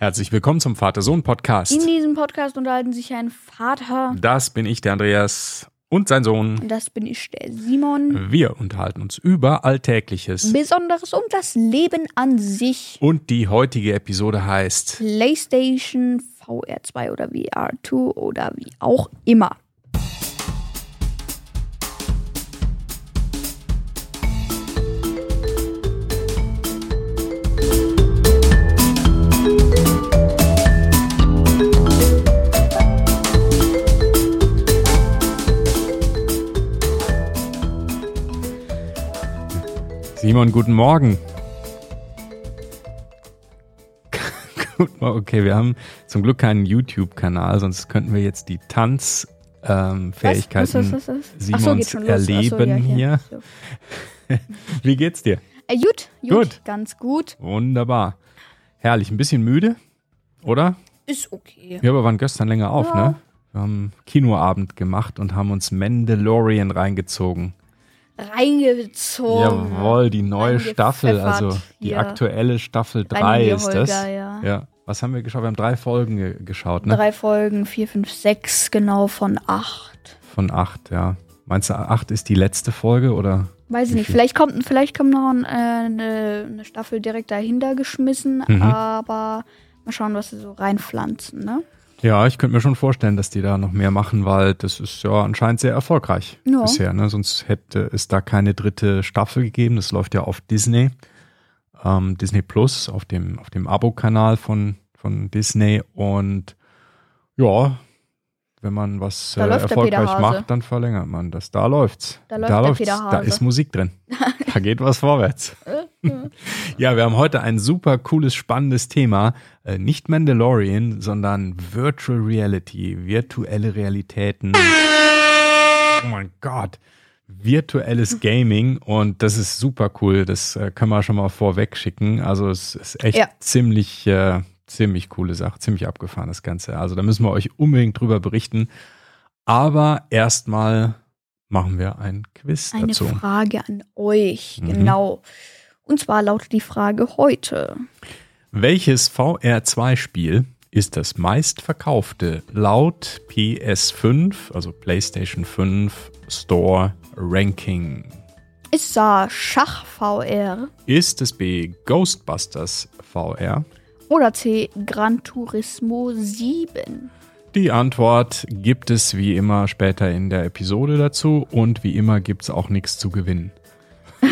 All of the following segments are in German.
Herzlich willkommen zum Vater-Sohn-Podcast. In diesem Podcast unterhalten sich ein Vater. Das bin ich, der Andreas, und sein Sohn. Das bin ich, der Simon. Wir unterhalten uns über Alltägliches. Besonderes und das Leben an sich. Und die heutige Episode heißt PlayStation VR2 oder VR2 oder wie auch immer. Simon, guten Morgen. Okay, wir haben zum Glück keinen YouTube-Kanal, sonst könnten wir jetzt die Tanzfähigkeiten so, Simons so, erleben ja, hier. So. Wie geht's dir? Äh, gut, gut, Gut. ganz gut. Wunderbar. Herrlich, ein bisschen müde, oder? Ist okay. Wir aber waren gestern länger auf, Ja. ne? Wir haben Kinoabend gemacht und haben uns Mandalorian reingezogen. Reingezogen. Jawohl, die neue Staffel, also die hier. aktuelle Staffel Rein 3 in die ist das. Holger, ja. Ja. Was haben wir geschaut? Wir haben drei Folgen ge geschaut, ne? Drei Folgen, vier, fünf, sechs, genau von acht. Von acht, ja. Meinst du, acht ist die letzte Folge oder? Weiß ich nicht, viel? vielleicht kommt, vielleicht kommt noch ein, äh, eine, eine Staffel direkt dahinter geschmissen, Mhm. aber mal schauen, was sie so reinpflanzen, ne? Ja, ich könnte mir schon vorstellen, dass die da noch mehr machen, weil das ist ja anscheinend sehr erfolgreich Ja. bisher. Ne? Sonst hätte es da keine dritte Staffel gegeben. Das läuft ja auf Disney, ähm, Disney Plus, auf dem, auf dem Abo-Kanal von, von Disney. Und ja, wenn man was äh, Da erfolgreich macht, dann verlängert man das. Da läuft's. Da läuft läuft's. Da Hase. ist Musik drin. da geht was vorwärts. Ja, wir haben heute ein super cooles, spannendes Thema. Äh, nicht Mandalorian, sondern Virtual Reality, virtuelle Realitäten. Oh mein Gott. Virtuelles Gaming und das ist super cool. Das äh, können wir schon mal vorweg schicken. Also es ist echt Ja. ziemlich, äh, ziemlich coole Sache, ziemlich abgefahren das Ganze. Also da müssen wir euch unbedingt drüber berichten. Aber erstmal machen wir ein Quiz Eine dazu. Frage an euch, Mhm. genau. Und zwar lautet die Frage heute. Welches VR2-Spiel ist das meistverkaufte laut PS5, also PlayStation 5 Store Ranking? Ist da Schach VR Ist es B Ghostbusters VR? Oder C Gran Turismo 7? Die Antwort gibt es wie immer später in der Episode dazu und wie immer gibt es auch nichts zu gewinnen.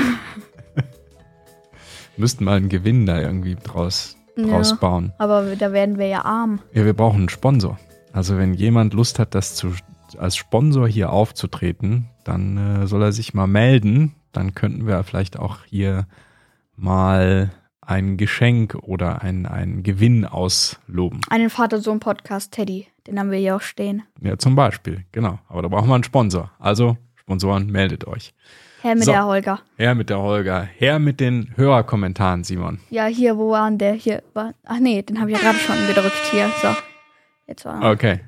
Müssten mal einen Gewinn da irgendwie draus, draus Ja. bauen. Aber da werden wir ja arm. Ja, wir brauchen einen Sponsor. Also wenn jemand Lust hat, das zu, als Sponsor hier aufzutreten, dann äh, soll er sich mal melden. Dann könnten wir vielleicht auch hier mal ein Geschenk oder ein, einen Gewinn ausloben. Einen Vater-Sohn-Podcast, Teddy. Den haben wir hier auch stehen. Ja, zum Beispiel, genau. Aber da brauchen wir einen Sponsor. Also, Sponsoren, meldet euch. Herr mit So. der Holger. Her mit der Holger, her mit den Hörerkommentaren, Simon. Ja, hier, wo war denn der? Hier war. Ach nee, den habe ich ja gerade schon gedrückt. Hier, so. Jetzt war er. Okay.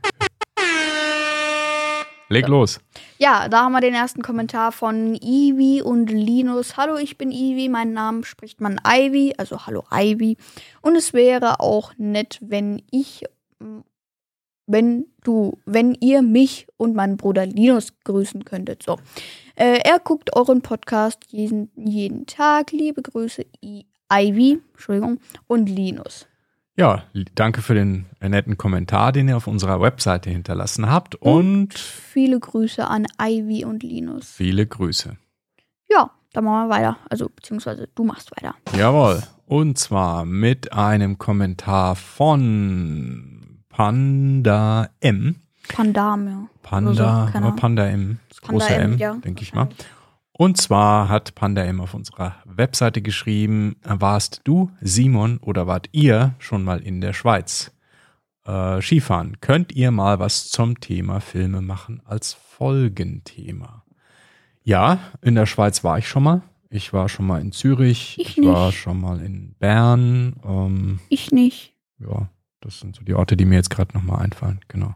Leg los. Ja, da haben wir den ersten Kommentar von Ivy und Linus. Hallo, ich bin Ivy. Mein Name spricht man Ivy, also hallo Ivy. Und es wäre auch nett, wenn ich, wenn du, wenn ihr mich und meinen Bruder Linus grüßen könntet. So. Äh, er guckt euren Podcast jeden, jeden Tag. Liebe Grüße, I Ivy, Entschuldigung, und Linus. Ja, danke für den netten Kommentar, den ihr auf unserer Webseite hinterlassen habt und Viele Grüße an Ivy und Linus. viele Grüße. Ja, dann machen wir weiter. Also, beziehungsweise du machst weiter. Jawohl. Und zwar mit einem Kommentar von Panda M. Pandam, ja. Panda, so. Panda M, das Panda große M, M, ja. denke ich mal. Und zwar hat Panda M auf unserer Webseite geschrieben, warst du, Simon, oder wart ihr schon mal in der Schweiz? Äh, Skifahren. Könnt ihr mal was zum Thema Filme machen als Folgenthema? Ja, in der Schweiz war ich schon mal. Ich war schon mal in Zürich. Ich war nicht. schon mal in Bern. Ähm, Ich nicht. ja, das sind so die Orte, die mir jetzt gerade nochmal einfallen. Genau.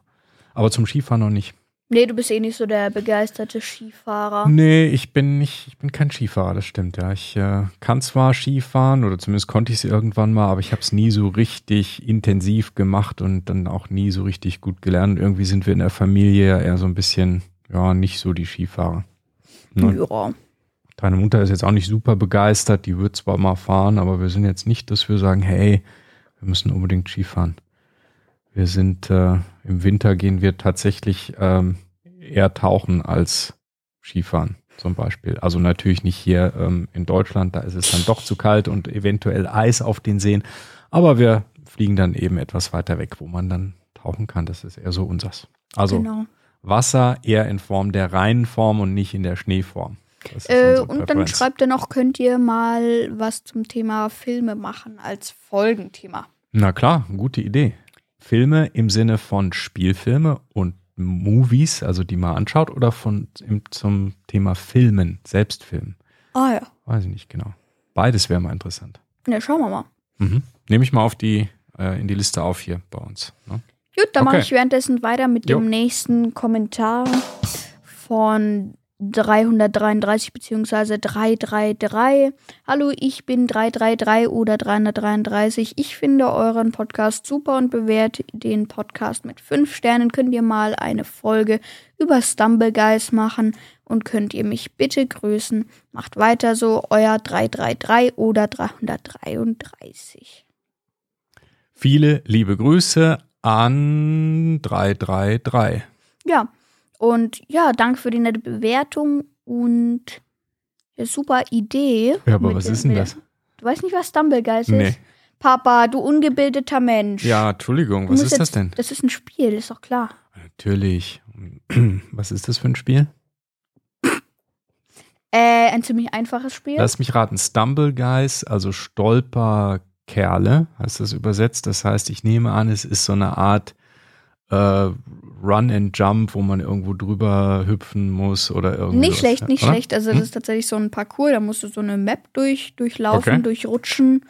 Aber zum Skifahren noch nicht. Nee, du bist eh nicht so der begeisterte Skifahrer. Nee, ich bin nicht, ich bin kein Skifahrer, das stimmt, ja. Ich äh, kann zwar Skifahren oder zumindest konnte ich es irgendwann mal, aber ich habe es nie so richtig intensiv gemacht und dann auch nie so richtig gut gelernt. Irgendwie sind wir in der Familie ja eher so ein bisschen, ja, nicht so die Skifahrer. Ne? Ja. Deine Mutter ist jetzt auch nicht super begeistert, die wird zwar mal fahren, aber wir sind jetzt nicht, dass wir sagen, hey, wir müssen unbedingt Skifahren. Wir sind äh, im Winter gehen wir tatsächlich ähm, eher tauchen als Skifahren zum Beispiel. Also natürlich nicht hier ähm, in Deutschland, da ist es dann doch zu kalt und eventuell Eis auf den Seen. Aber wir fliegen dann eben etwas weiter weg, wo man dann tauchen kann. Das ist eher so unsers. Also genau. Wasser eher in Form der reinen Form und nicht in der Schneeform. Äh, und dann Präferenz. schreibt er noch, könnt ihr mal was zum Thema Filme machen als Folgenthema. Na klar, gute Idee. Filme im Sinne von Spielfilme und Movies, also die man anschaut, oder von im, zum Thema Filmen, Selbstfilmen? Ah ja. Weiß ich nicht genau. Beides wäre mal interessant. Ja, schauen wir mal. Mhm. Nehme ich mal auf die, äh, in die Liste auf hier bei uns. Ne? Gut, dann mache Okay. ich währenddessen weiter mit Jo. dem nächsten Kommentar von 333 bzw. 333. Hallo, ich bin 333 oder 333. Ich finde euren Podcast super und bewerte den Podcast mit 5 Sternen. Könnt ihr mal eine Folge über Stumble Guys machen und könnt ihr mich bitte grüßen. Macht weiter so, euer 333 oder 333. Viele liebe Grüße an 333. Ja, und ja, danke für die nette Bewertung und ja, super Idee. Ja, aber was dem- ist denn das? Du weißt nicht, was Stumblegeist Nee. ist? Papa, du ungebildeter Mensch. Ja, Entschuldigung, Du was ist das jetzt- denn? Das ist ein Spiel, ist doch klar. Natürlich. Was ist das für ein Spiel? Äh, ein ziemlich einfaches Spiel. Lass mich raten. Stumble Guys, also Stolperkerle, heißt das übersetzt. Das heißt, ich nehme an, es ist so eine Art äh, Run and Jump, wo man irgendwo drüber hüpfen muss oder irgendwie. nicht schlecht, nicht oder? schlecht. Also, das Hm? ist tatsächlich so ein Parcours, da musst du so eine Map durch, durchlaufen, Okay. durchrutschen.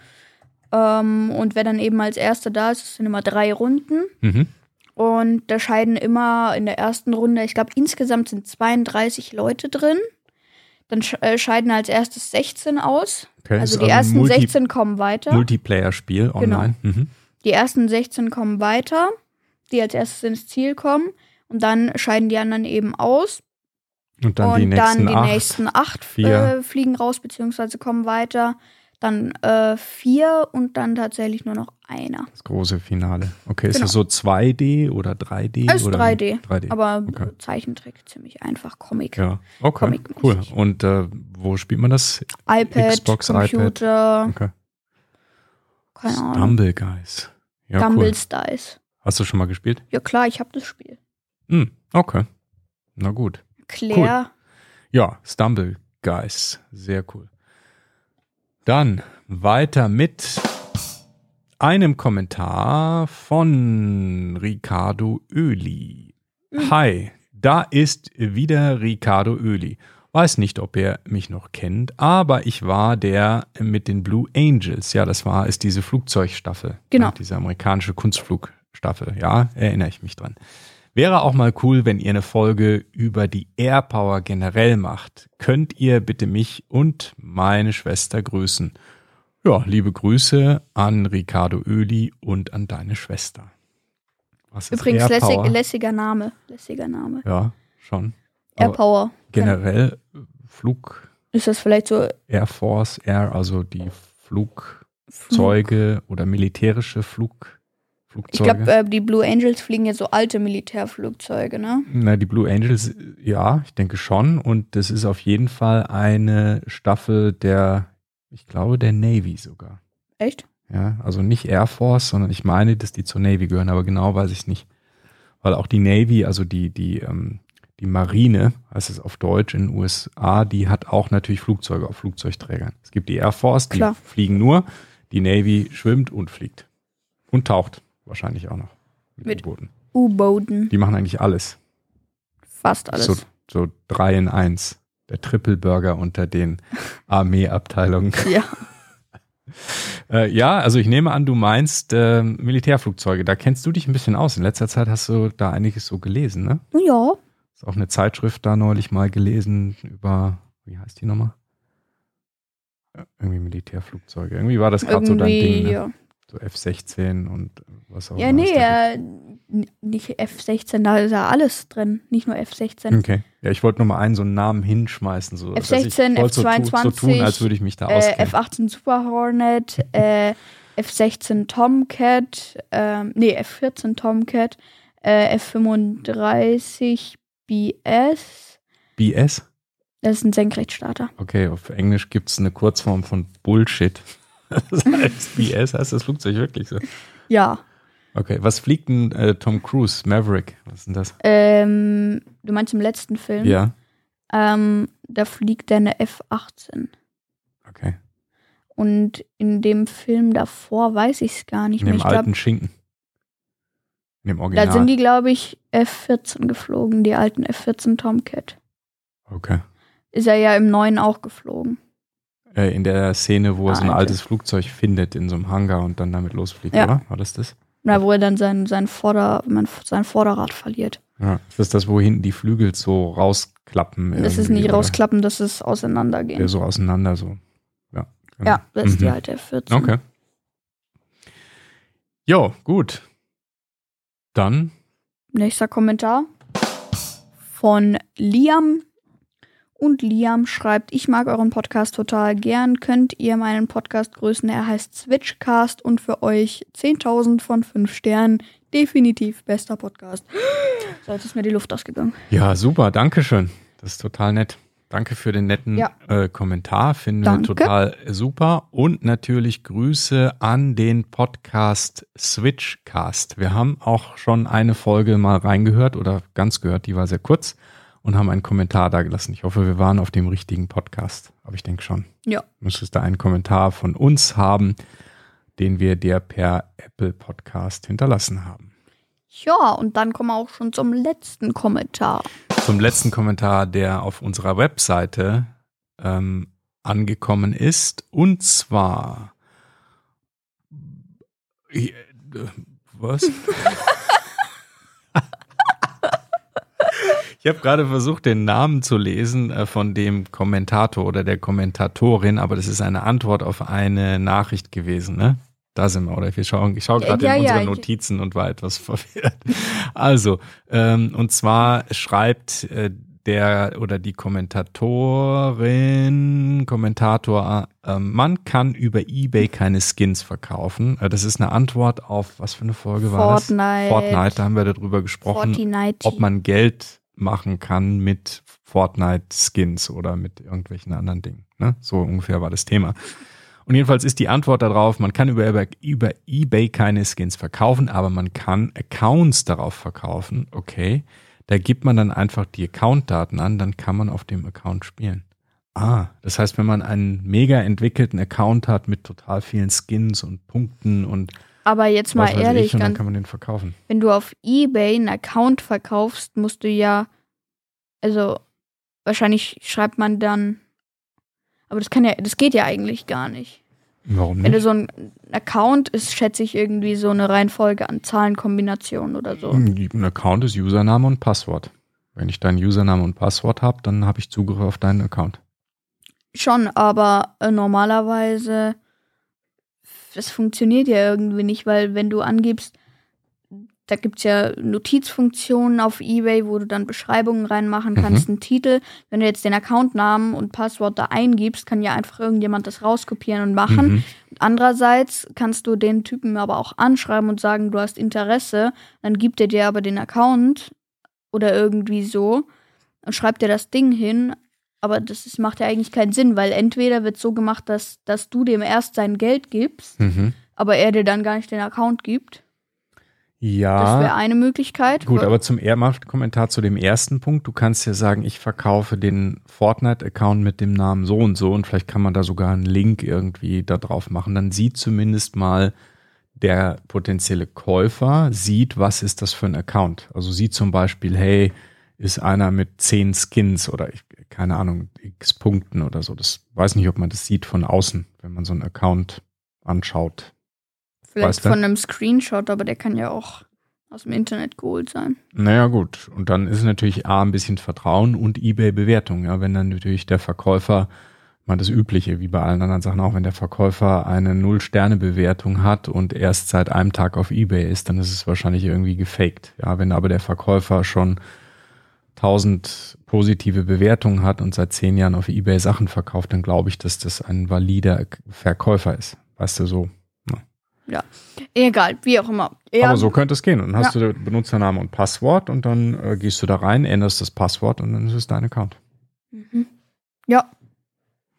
Ähm, und wer dann eben als Erster da ist, das sind immer drei Runden. Mhm. Und da scheiden immer in der ersten Runde, ich glaube, insgesamt sind 32 Leute drin. Dann äh, scheiden als erstes 16 aus. Okay, Also die ersten Multi 16 kommen weiter. Multiplayer-Spiel online. Mhm. Die ersten 16 kommen weiter, die als erstes ins Ziel kommen. Und dann scheiden die anderen eben aus. Und dann und die nächsten dann die acht. nächsten acht äh, fliegen raus, beziehungsweise kommen weiter. Dann äh, vier und dann tatsächlich nur noch einer. Das große Finale. Okay, ist Genau. das so 2D oder 3D? Es ist oder 3D. 3D. Aber Okay. Zeichentrick ziemlich einfach, Comic. ja, okay, Comic-mäßig. cool. Und äh, wo spielt man das? iPad, Xbox, Computer, Okay. keine Ahnung. Stumble Guys. Ja, cool. Dumbles Dice. Hast du schon mal gespielt? Ja klar, ich habe das Spiel. Hm, okay. Na gut. Claire. Ja, Stumble Guys. Sehr cool. Dann weiter mit einem Kommentar von Ricardo Öli. Mhm. Hi, da ist wieder Ricardo Öli. Weiß nicht, ob er mich noch kennt, aber ich war der mit den Blue Angels. Ja, das war ist diese Flugzeugstaffel. Genau. Ja, diese amerikanische Kunstflugstaffel. Ja, erinnere ich mich dran. Wäre auch mal cool, wenn ihr eine Folge über die Air Power generell macht. Könnt ihr bitte mich und meine Schwester grüßen. Ja, liebe Grüße an Ricardo Öli und an deine Schwester. Was Übrigens lässig, lässiger Name. Lässiger Name. Ja, schon. Air Aber Power. Generell Flug, Ist das vielleicht so Air Force, Air, also die Flugzeuge oder militärische Flug, Ich Flugzeuge. glaube, äh, die Blue Angels fliegen ja so alte Militärflugzeuge, ne? Na, die Blue Angels, ja, ich denke schon. Und das ist auf jeden Fall eine Staffel der, ich glaube, der Navy sogar. Echt? Ja, also nicht Air Force, sondern ich meine, dass die zur Navy gehören, aber genau weiß ich nicht. Weil auch die Navy, also die, die, ähm, die Marine, heißt es auf Deutsch in den USA, die hat auch natürlich Flugzeuge auf Flugzeugträgern. Es gibt die Air Force, die Klar. fliegen nur, die Navy schwimmt und fliegt. Und taucht wahrscheinlich auch noch mit, U-Booten. U-Booten. Die machen eigentlich alles. Fast alles. So, so drei in eins. Der Triple Burger unter den Armeeabteilungen. Ja. Äh, ja, also ich nehme an, du meinst äh, Militärflugzeuge. Da kennst du dich ein bisschen aus. In letzter Zeit hast du da einiges so gelesen, ne? Ja. Ist auch eine Zeitschrift da neulich mal gelesen über, wie heißt die nochmal? Ja, irgendwie Militärflugzeuge. Irgendwie war das gerade so dein Ding. Ne? ja. So F-16 und was auch Ja, immer. nee, es da äh, nicht F16, da ist ja alles drin, nicht nur F16. gibt. Okay. Ja, ich wollte nur mal einen so einen Namen hinschmeißen. So, dass ich F16, wollte so, tu- so tun, F22, als würde ich mich da Äh, auskennen. F18 Super Hornet, äh, F16 Tomcat, ähm, nee, F14 Tomcat, äh, F35 BS, BS? das ist ein Senkrechtstarter. Okay, auf Englisch gibt es eine Kurzform von Bullshit. Das heißt BS, heißt das Flugzeug wirklich so? Ja, Okay, was fliegt denn äh, Tom Cruise? Maverick, was ist denn das? ähm, du meinst im letzten Film? Ja, Ähm, da fliegt der eine F18. okay. Und in dem Film davor weiß ich es gar nicht In mehr. dem Ich glaube, alten Schinken. In dem Original. da sind die, glaube ich, F14 geflogen, die alten F14 Tomcat. okay. Ist er ja im neuen auch geflogen. Äh, in der Szene, wo er so ein Alte. altes Flugzeug findet in so einem Hangar und dann damit losfliegt, Ja. oder? War das das? Na, wo er dann sein, sein, Vorder, sein Vorderrad verliert. Ja. Ist das das, wo hinten die Flügel so rausklappen? Das ist nicht oder? rausklappen, das ist auseinandergehen. Ja, so auseinander, so. Ja, genau. Ja, das ist die Mhm. alte F14. Okay. Jo, gut. Dann Nächster Kommentar von Liam. Und Liam schreibt, ich mag euren Podcast total gern. Könnt ihr meinen Podcast grüßen? Er heißt Switchcast und für euch 10.000 von 5 Sternen. Definitiv bester Podcast. So, jetzt ist mir die Luft ausgegangen. Ja, super, danke schön. Das ist total nett. Danke für den netten Ja. äh, Kommentar, finde wir Danke. total super. Und natürlich Grüße an den Podcast Switchcast. Wir haben auch schon eine Folge mal reingehört oder ganz gehört, die war sehr kurz und haben einen Kommentar da gelassen. Ich hoffe, wir waren auf dem richtigen Podcast, aber ich denke schon. Ja. Müsstest da einen Kommentar von uns haben, den wir dir per Apple Podcast hinterlassen haben. Ja, und dann kommen wir auch schon zum letzten Kommentar. zum letzten Kommentar, der auf unserer Webseite ähm, angekommen ist. Und zwar. Äh, Was? Ich habe gerade versucht, den Namen zu lesen äh, von dem Kommentator oder der Kommentatorin, aber das ist eine Antwort auf eine Nachricht gewesen, ne? Da sind wir, oder? Wir schauen, ich schaue gerade Ja, in unsere Notizen und war etwas verwirrt. Also, ähm, und zwar schreibt äh, der oder die Kommentatorin, Kommentator, ähm, man kann über Ebay keine Skins verkaufen. Äh, das ist eine Antwort auf, was für eine Folge war das? Fortnite. Fortnite, da haben wir darüber gesprochen Fortnite. ob man Geld machen kann mit Fortnite-Skins oder mit irgendwelchen anderen Dingen. Ne? So ungefähr war das Thema. Und jedenfalls ist die Antwort darauf, man kann über, über, über eBay keine Skins verkaufen, aber man kann Accounts darauf verkaufen. Okay, da gibt man dann einfach die Accountdaten an, dann kann man auf dem Account spielen. Ah, das heißt, wenn man einen mega entwickelten Account hat mit total vielen Skins und Punkten und Aber jetzt mal weiß ehrlich, ich, ganz kann man den verkaufen. wenn du auf eBay einen Account verkaufst, musst du ja, also wahrscheinlich schreibt man dann, aber das kann ja, das geht ja eigentlich gar nicht. Warum Wenn du nicht? so ein Account ist, schätze ich irgendwie so eine Reihenfolge an Zahlenkombinationen oder so. Ein Account ist Username und Passwort. Wenn ich deinen Username und Passwort habe, dann habe ich Zugriff auf deinen Account. Schon, aber äh, normalerweise, das funktioniert ja irgendwie nicht, weil wenn du angibst, da gibt es ja Notizfunktionen auf Ebay, wo du dann Beschreibungen reinmachen kannst, einen Titel. Wenn du jetzt den Accountnamen und Passwort da eingibst, kann ja einfach irgendjemand das rauskopieren und machen. Mhm. Andererseits kannst du den Typen aber auch anschreiben und sagen, du hast Interesse. Dann gibt er dir aber den Account oder irgendwie so und schreibt dir das Ding hin. Aber das ist, macht ja eigentlich keinen Sinn, weil entweder wird so gemacht, dass, dass du dem erst sein Geld gibst, Mhm. aber er dir dann gar nicht den Account gibt. Das wäre Ja, eine Möglichkeit. gut, aber zum Kommentar zu dem ersten Punkt. Du kannst ja sagen, ich verkaufe den Fortnite-Account mit dem Namen so und so und vielleicht kann man da sogar einen Link irgendwie da drauf machen. Dann sieht zumindest mal der potenzielle Käufer, sieht, was ist das für ein Account. Also sieht zum Beispiel, hey, ist einer mit zehn Skins oder ich, keine Ahnung, x Punkten oder so. Das weiß nicht, ob man das sieht von außen, wenn man so einen Account anschaut. Vielleicht weißt du? von einem Screenshot, aber der kann ja auch aus dem Internet geholt sein. Naja, gut. Und dann ist natürlich A, ein bisschen Vertrauen und Ebay-Bewertung. Ja, wenn dann natürlich der Verkäufer, mal das Übliche, wie bei allen anderen Sachen auch, wenn der Verkäufer eine Null-Sterne-Bewertung hat und erst seit einem Tag auf Ebay ist, dann ist es wahrscheinlich irgendwie gefaked. Ja, wenn aber der Verkäufer schon tausend positive Bewertungen hat und seit zehn Jahren auf Ebay Sachen verkauft, dann glaube ich, dass das ein valider Verkäufer ist. Weißt du, so. Ja, egal, wie auch immer. Ja, Aber so könnte es gehen. Und dann hast du Benutzername und Passwort und dann äh, gehst du da rein, änderst das Passwort und dann ist es dein Account. Mhm. Ja,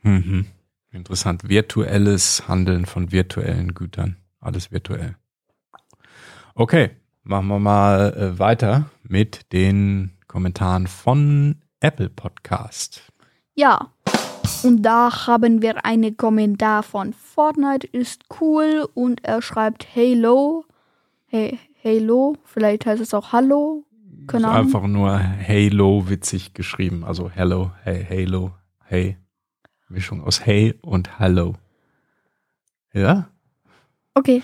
Mhm. Interessant. Virtuelles Handeln von virtuellen Gütern. Alles virtuell. Okay, machen wir mal äh, weiter mit den Kommentaren von Apple Podcast. ja. Und da haben wir einen Kommentar von Fortnite ist cool und er schreibt Halo. Hey, Halo, vielleicht heißt es auch Hallo. Keine Ist Ahnung. einfach nur Halo witzig geschrieben. Also Hello, hey, Halo, hey. Mischung aus Hey und Hello. Ja? Okay.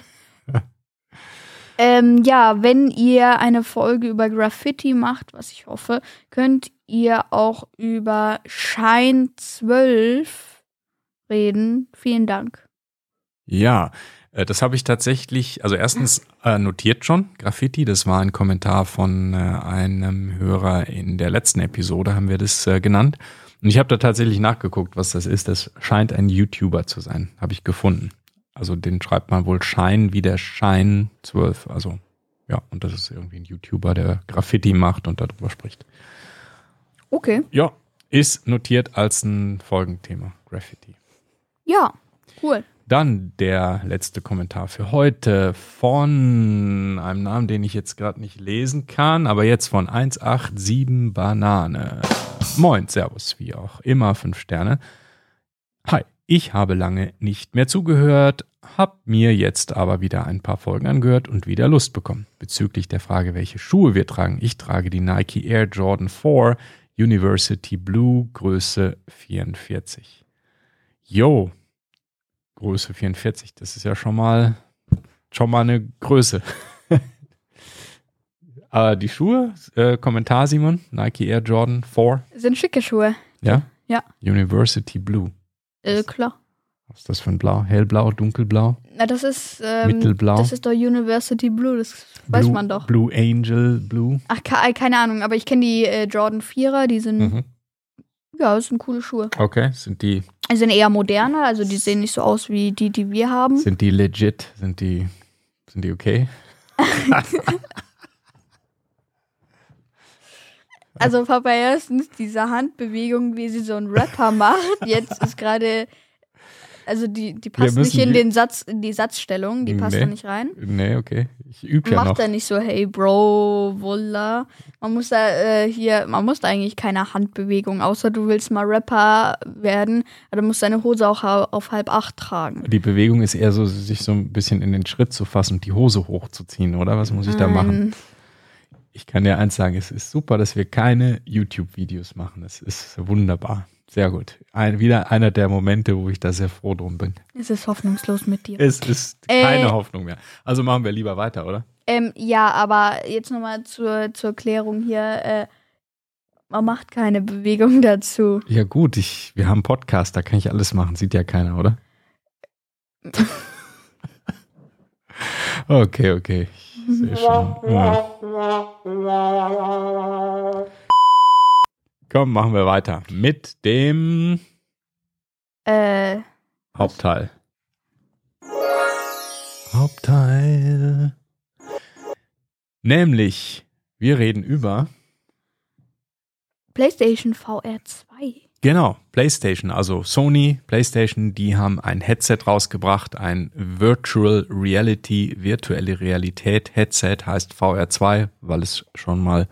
Ähm, ja, wenn ihr eine Folge über Graffiti macht, was ich hoffe, könnt ihr auch über Shine 12 reden. Vielen Dank. Ja, äh, das habe ich tatsächlich, also erstens äh, notiert schon, Graffiti, das war ein Kommentar von äh, einem Hörer in der letzten Episode, haben wir das äh, genannt. Und ich habe da tatsächlich nachgeguckt, was das ist. Das scheint ein YouTuber zu sein, habe ich gefunden. Also den schreibt man wohl Schein wie der Schein 12. Also ja, und das ist irgendwie ein YouTuber, der Graffiti macht und darüber spricht. Okay. Ja, ist notiert als ein Folgenthema, Graffiti. Ja, cool. Dann der letzte Kommentar für heute von einem Namen, den ich jetzt gerade nicht lesen kann, aber jetzt von 187 Banane. Moin, Servus, wie auch immer, fünf Sterne. Hi, ich habe lange nicht mehr zugehört, hab mir jetzt aber wieder ein paar Folgen angehört und wieder Lust bekommen. Bezüglich der Frage, welche Schuhe wir tragen. Ich trage die Nike Air Jordan 4 University Blue Größe 44. Yo, Größe 44, das ist ja schon mal, schon mal eine Größe. Aber die Schuhe, äh, Kommentar Simon, Nike Air Jordan 4, Sind schicke Schuhe. ja? Ja. University Blue. Äh, klar. Was ist das für ein Blau? Hellblau, dunkelblau, Na, das ist, ähm, mittelblau? das ist doch University Blue, das weiß Blue, man doch. Blue Angel Blue. Ach, ke- keine Ahnung, aber ich kenne die äh, Jordan 4er, die sind, Mhm. ja, das sind coole Schuhe. Okay, sind die, Die sind eher moderner, also die sehen nicht so aus wie die, die wir haben. sind die legit? Sind die, sind die okay? Also Papa, erstens, diese Handbewegung, wie sie so ein Rapper macht, jetzt ist gerade, also die, die passt nicht in die- den Satz, in die Satzstellung, die passt Nee. da nicht rein. Nee, okay. Ich übe ja Macht noch. er nicht so, hey Bro, Wulla. Man muss da äh, hier, man muss da eigentlich keine Handbewegung, außer du willst mal Rapper werden, aber du musst deine Hose auch auf halb acht tragen. Die Bewegung ist eher so, sich so ein bisschen in den Schritt zu fassen und die Hose hochzuziehen, oder? Was muss ich da machen? Ich kann dir eins sagen, es ist super, dass wir keine YouTube-Videos machen. Es ist wunderbar. Sehr gut. Ein, wieder einer der Momente, wo ich da sehr froh drum bin. Es ist hoffnungslos mit dir. Es ist Äh. keine Hoffnung mehr. Also machen wir lieber weiter, oder? Ähm, ja, aber jetzt nochmal zur, zur Klärung hier. Äh, man macht keine Bewegung dazu. Ja gut, ich, wir haben einen Podcast, da kann ich alles machen. Sieht ja keiner, oder? okay, okay. Ich sehe schon. Ja. Komm, machen wir weiter mit dem Äh, Hauptteil. Hauptteil. Nämlich, wir reden über, PlayStation VR 2. genau, PlayStation, also Sony, PlayStation, die haben ein Headset rausgebracht, ein Virtual Reality, virtuelle Realität Headset, heißt VR2, weil es schon mal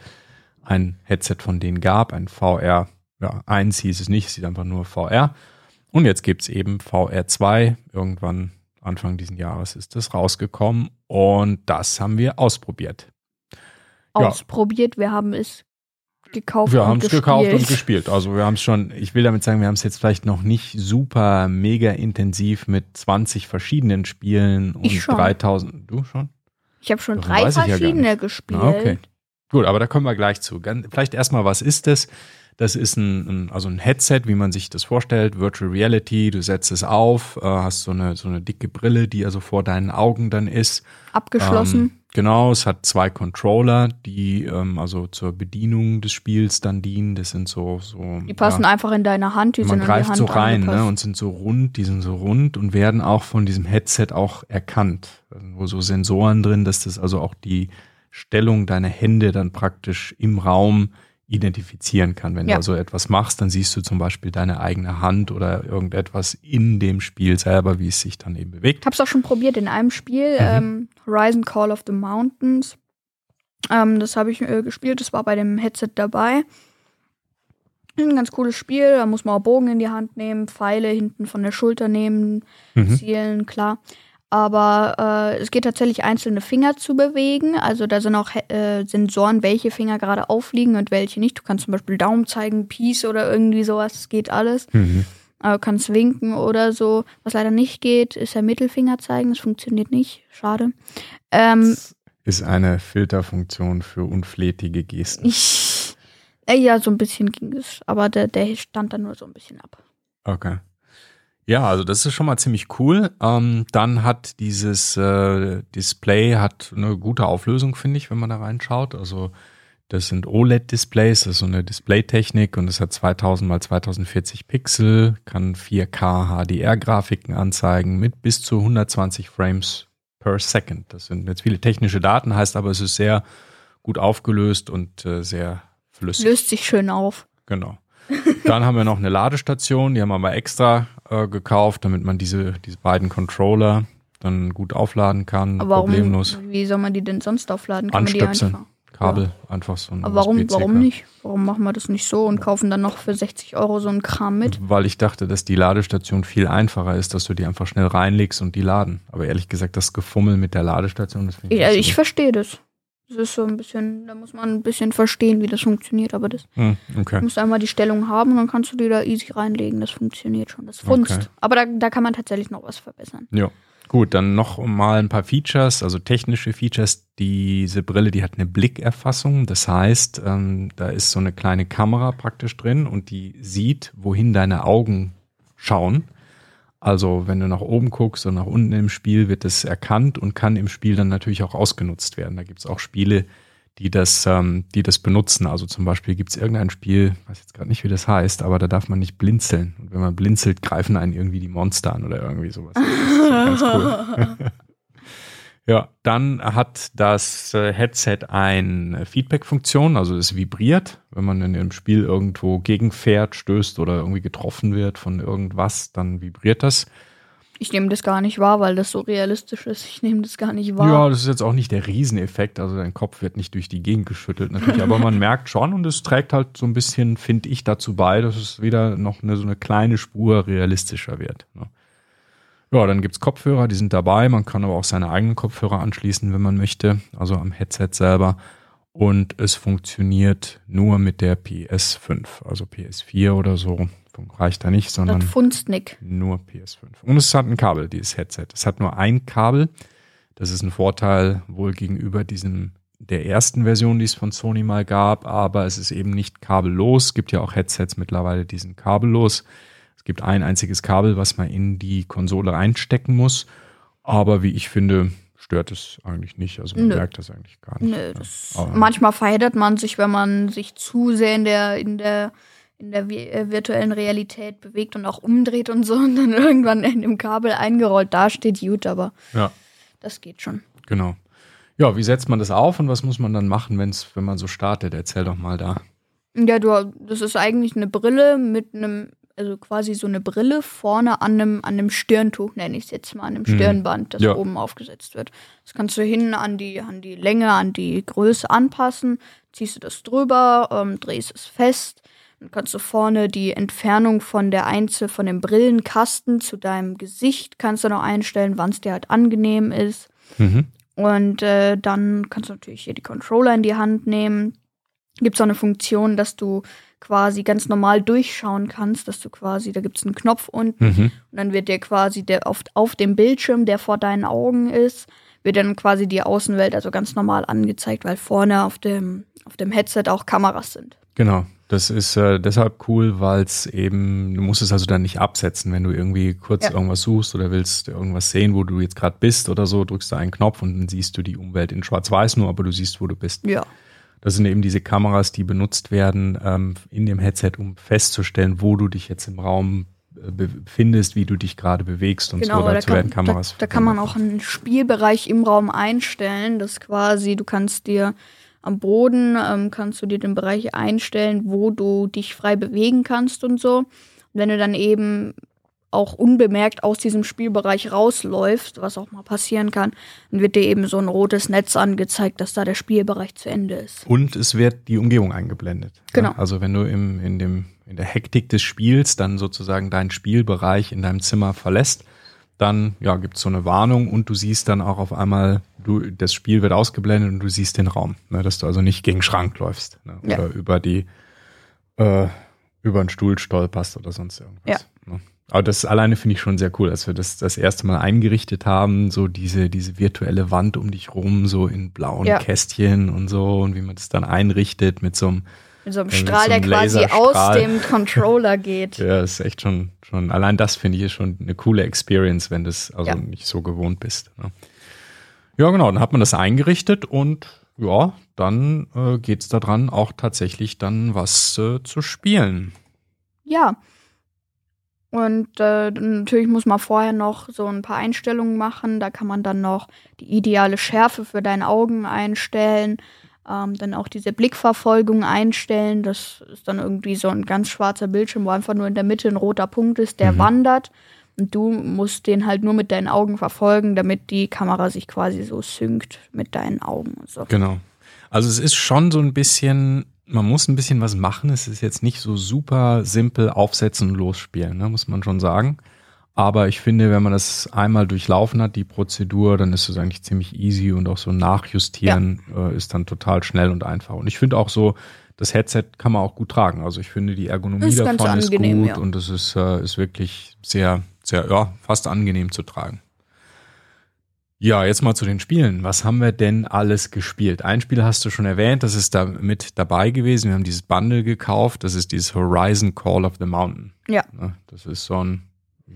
ein Headset von denen gab, ein VR, ja, eins hieß es nicht, es hieß einfach nur VR. Und jetzt gibt's eben VR2, irgendwann Anfang diesen Jahres ist das rausgekommen und das haben wir ausprobiert. Ja. Ausprobiert, wir haben es gekauft Wir haben es gekauft und gespielt. Also wir haben es schon, ich will damit sagen, wir haben es jetzt vielleicht noch nicht super mega intensiv mit 20 verschiedenen Spielen und Ich schon. 3000. Du schon? Ich habe schon Darum drei ja verschiedene nicht. gespielt. Ah, okay. Gut, aber da kommen wir gleich zu. Vielleicht erstmal, was ist das? Das ist ein, also ein Headset, wie man sich das vorstellt, Virtual Reality. Du setzt es auf, äh, hast so eine, so eine dicke Brille, die also vor deinen Augen dann ist. Abgeschlossen. Ähm, genau, es hat zwei Controller, die ähm, also zur Bedienung des Spiels dann dienen. Das sind so, so die passen ja, einfach in deine Hand. Die man sind greift Hand so rein ne, und sind so rund, die sind so rund und werden auch von diesem Headset auch erkannt. Sind wohl so Sensoren drin, dass das also auch die Stellung deiner Hände dann praktisch im Raum identifizieren kann. Wenn Ja. du also etwas machst, dann siehst du zum Beispiel deine eigene Hand oder irgendetwas in dem Spiel selber, wie es sich dann eben bewegt. Ich habe es auch schon probiert in einem Spiel, Mhm. ähm, Horizon Call of the Mountains. Ähm, das habe ich äh, gespielt, das war bei dem Headset dabei. Ein ganz cooles Spiel, da muss man auch Bogen in die Hand nehmen, Pfeile hinten von der Schulter nehmen, Mhm. zielen, klar. Aber äh, es geht tatsächlich einzelne Finger zu bewegen. Also da sind auch äh, Sensoren, welche Finger gerade aufliegen und welche nicht. Du kannst zum Beispiel Daumen zeigen, Peace oder irgendwie sowas. Das geht alles. Mhm. Du kannst winken oder so. Was leider nicht geht, ist der Mittelfinger zeigen. Das funktioniert nicht. Schade. Ähm, Das ist eine Filterfunktion für unflätige Gesten. ich, äh, ja, so ein bisschen ging es. Aber der, der stand dann nur so ein bisschen ab. Okay. Ja, also das ist schon mal ziemlich cool. Ähm, dann hat dieses äh, Display hat eine gute Auflösung, finde ich, wenn man da reinschaut. Also das sind OLED-Displays, das ist so eine Displaytechnik und es hat 2000 mal 2040 Pixel, kann 4K HDR-Grafiken anzeigen mit bis zu 120 Frames per Second. Das sind jetzt viele technische Daten, heißt aber, es ist sehr gut aufgelöst und äh, sehr flüssig. Löst sich schön auf. Genau. Dann haben wir noch eine Ladestation, die haben wir aber extra äh, gekauft, damit man diese, diese beiden Controller dann gut aufladen kann, Aber warum, problemlos. wie soll man die denn sonst aufladen? Kann Anstöpseln. einfach- Kabel, einfach so ein Aber warum, warum nicht? Warum machen wir das nicht so und kaufen dann noch für 60 Euro so einen Kram mit? Weil ich dachte, dass die Ladestation viel einfacher ist, dass du die einfach schnell reinlegst und die laden. Aber ehrlich gesagt, das Gefummel mit der Ladestation, das finde ich also so ich verstehe das. Das ist so ein bisschen, da muss man ein bisschen verstehen, wie das funktioniert. Aber das Hm, okay. du musst einmal die Stellung haben und dann kannst du die da easy reinlegen. Das funktioniert schon. Das funzt. Okay. Aber da, da kann man tatsächlich noch was verbessern. Ja. Gut, dann noch mal ein paar Features, also technische Features. Diese Brille, die hat eine Blickerfassung. Das heißt, ähm, da ist so eine kleine Kamera praktisch drin und die sieht, wohin deine Augen schauen. Also wenn du nach oben guckst und nach unten im Spiel, wird es erkannt und kann im Spiel dann natürlich auch ausgenutzt werden. Da gibt es auch Spiele, die das, ähm, die das benutzen. Also zum Beispiel gibt es irgendein Spiel, weiß jetzt gerade nicht, wie das heißt, aber da darf man nicht blinzeln. Und wenn man blinzelt, greifen einen irgendwie die Monster an oder irgendwie sowas. Das ist ganz cool. ja, dann hat das äh, Headset eine Feedback-Funktion, also es vibriert, wenn man in dem Spiel irgendwo gegenfährt, stößt oder irgendwie getroffen wird von irgendwas, dann vibriert das. Ich nehme das gar nicht wahr, weil das so realistisch ist. Ich nehme das gar nicht wahr. Ja, das ist jetzt auch nicht der Rieseneffekt, also dein Kopf wird nicht durch die Gegend geschüttelt natürlich, aber man merkt schon und es trägt halt so ein bisschen, finde ich, dazu bei, dass es wieder noch eine, so eine kleine Spur realistischer wird. Ne? Ja, dann gibt's Kopfhörer, die sind dabei, man kann aber auch seine eigenen Kopfhörer anschließen, wenn man möchte, also am Headset selber. Und es funktioniert nur mit der PS5, also PS4 oder so, reicht da nicht, sondern nur PS5. Und es hat ein Kabel, dieses Headset. Es hat nur ein Kabel. Das ist ein Vorteil wohl gegenüber diesem der ersten Version, die es von Sony mal gab, aber es ist eben nicht kabellos. Es gibt ja auch Headsets mittlerweile, die sind kabellos. Es gibt ein einziges Kabel, was man in die Konsole reinstecken muss. Aber wie ich finde, stört es eigentlich nicht. Also man Nö. merkt das eigentlich gar nicht. Nö, Aber- manchmal verheddert man sich, wenn man sich zu sehr in der, in der, in der äh, virtuellen Realität bewegt und auch umdreht und so und dann irgendwann in dem Kabel eingerollt dasteht, gut, aber Ja. das geht schon. Genau. Ja, wie setzt man das auf und was muss man dann machen, wenn's, wenn man so startet? Erzähl doch mal da. Ja, du, das ist eigentlich eine Brille mit einem, also quasi so eine Brille vorne an einem, an einem Stirntuch, nenne ich es jetzt mal, an einem Mhm. Stirnband, das Ja. oben aufgesetzt wird. Das kannst du hinten an die, an die Länge, an die Größe anpassen, ziehst du das drüber, ähm, drehst es fest. Dann kannst du vorne die Entfernung von der Einzel, von dem Brillenkasten zu deinem Gesicht kannst du noch einstellen, wann es dir halt angenehm ist. Mhm. Und äh, dann kannst du natürlich hier die Controller in die Hand nehmen. Gibt es auch eine Funktion, dass du quasi ganz normal durchschauen kannst, dass du quasi, da gibt es einen Knopf unten Mhm. und dann wird dir quasi der auf, auf dem Bildschirm, der vor deinen Augen ist, wird dann quasi die Außenwelt also ganz normal angezeigt, weil vorne auf dem, auf dem Headset auch Kameras sind. Genau. Das ist äh, deshalb cool, weil es eben, du musst es also dann nicht absetzen, wenn du irgendwie kurz ja. irgendwas suchst oder willst irgendwas sehen, wo du jetzt gerade bist oder so, drückst du einen Knopf und dann siehst du die Umwelt in Schwarz-Weiß nur, aber du siehst, wo du bist. Ja. Das sind eben diese Kameras, die benutzt werden ähm, in dem Headset, um festzustellen, wo du dich jetzt im Raum äh, befindest, wie du dich gerade bewegst und genau, so. Dazu da werden kann, Kameras. Da, da kann man auch einen Spielbereich im Raum einstellen, das quasi, du kannst dir am Boden ähm, kannst du dir den Bereich einstellen, wo du dich frei bewegen kannst und so. Und wenn du dann eben auch unbemerkt aus diesem Spielbereich rausläufst, was auch mal passieren kann, dann wird dir eben so ein rotes Netz angezeigt, dass da der Spielbereich zu Ende ist. Und es wird die Umgebung eingeblendet. Genau. Ja, also wenn du im, in, dem, in der Hektik des Spiels dann sozusagen deinen Spielbereich in deinem Zimmer verlässt, dann ja, gibt es so eine Warnung und du siehst dann auch auf einmal, du, das Spiel wird ausgeblendet und du siehst den Raum, ne, dass du also nicht gegen Schrank läufst ne, ja. oder über die äh, über einen Stuhl stolperst oder sonst irgendwas. Ja. Ne. Aber das alleine finde ich schon sehr cool, als wir das das erste Mal eingerichtet haben, so diese diese virtuelle Wand um dich rum, so in blauen Ja. Kästchen und so und wie man das dann einrichtet mit so einem Mit so einem mit Strahl, so einem der quasi aus dem Controller geht. Ja, ist echt schon, schon, allein das finde ich ist schon eine coole Experience, wenn du es also Ja. nicht so gewohnt bist. Ne? Ja, genau, dann hat man das eingerichtet und ja, dann äh, geht es daran, auch tatsächlich dann was äh, zu spielen. Ja. Und äh, natürlich muss man vorher noch so ein paar Einstellungen machen. Da kann man dann noch die ideale Schärfe für deine Augen einstellen. Ähm, dann auch diese Blickverfolgung einstellen. Das ist dann irgendwie so ein ganz schwarzer Bildschirm, wo einfach nur in der Mitte ein roter Punkt ist, der Mhm. wandert. Und du musst den halt nur mit deinen Augen verfolgen, damit die Kamera sich quasi so synkt mit deinen Augen und so. Genau. Also es ist schon so ein bisschen, man muss ein bisschen was machen. Es ist jetzt nicht so super simpel aufsetzen und losspielen, ne, muss man schon sagen. Aber ich finde, wenn man das einmal durchlaufen hat, die Prozedur, dann ist es eigentlich ziemlich easy und auch so nachjustieren äh, ist dann total schnell und einfach. Und ich finde auch so, das Headset kann man auch gut tragen. Also ich finde, die Ergonomie Ist davon ist gut ja. und es ist, äh, ist wirklich sehr, sehr, ja, fast angenehm zu tragen. Ja, jetzt mal zu den Spielen. Was haben wir denn alles gespielt? Ein Spiel hast du schon erwähnt, das ist da mit dabei gewesen. Wir haben dieses Bundle gekauft. Das ist dieses Horizon Call of the Mountain. Ja. Ne, Das ist so ein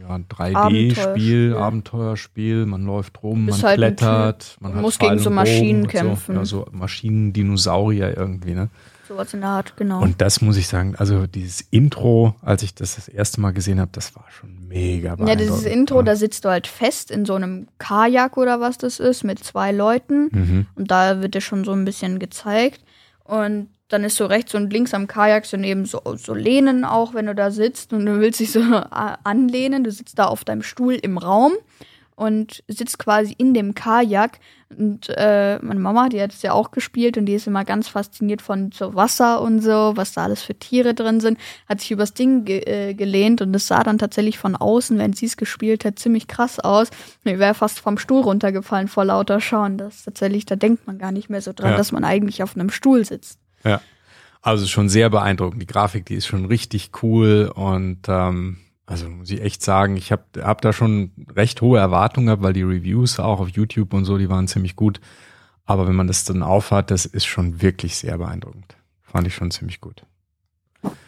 ja, ein 3D-Spiel, Abenteuerspiel. Abenteuerspiel. Man läuft rum, Bist man halt ein klettert, man hat musst Pfeil gegen so und Bogen Maschinen und kämpfen. So, ja, so Maschinen-Dinosaurier irgendwie, ne? Sowas in der Art, genau. Und das muss ich sagen, also dieses Intro, als ich das das erste Mal gesehen habe, das war schon mega Ja, beeindruckend. dieses Intro, da sitzt du halt fest in so einem Kajak oder was das ist, mit zwei Leuten. Mhm. Und da wird dir schon so ein bisschen gezeigt. Und dann ist so rechts und links am Kajak sind eben so, so Lehnen auch, wenn du da sitzt und du willst dich so anlehnen. Du sitzt da auf deinem Stuhl im Raum und sitzt quasi in dem Kajak. Und äh, meine Mama, die hat es ja auch gespielt und die ist immer ganz fasziniert von so Wasser und so, was da alles für Tiere drin sind, hat sich übers Ding ge äh, gelehnt und es sah dann tatsächlich von außen, wenn sie es gespielt hat, ziemlich krass aus. Ich wäre fast vom Stuhl runtergefallen vor lauter Schauen. Das tatsächlich, da denkt man gar nicht mehr so dran, Ja. dass man eigentlich auf einem Stuhl sitzt. Ja. Also schon sehr beeindruckend. Die Grafik, die ist schon richtig cool und ähm, also muss ich echt sagen, ich habe hab da schon recht hohe Erwartungen gehabt, weil die Reviews auch auf YouTube und so, die waren ziemlich gut. Aber wenn man das dann aufhat, das ist schon wirklich sehr beeindruckend. Fand ich schon ziemlich gut.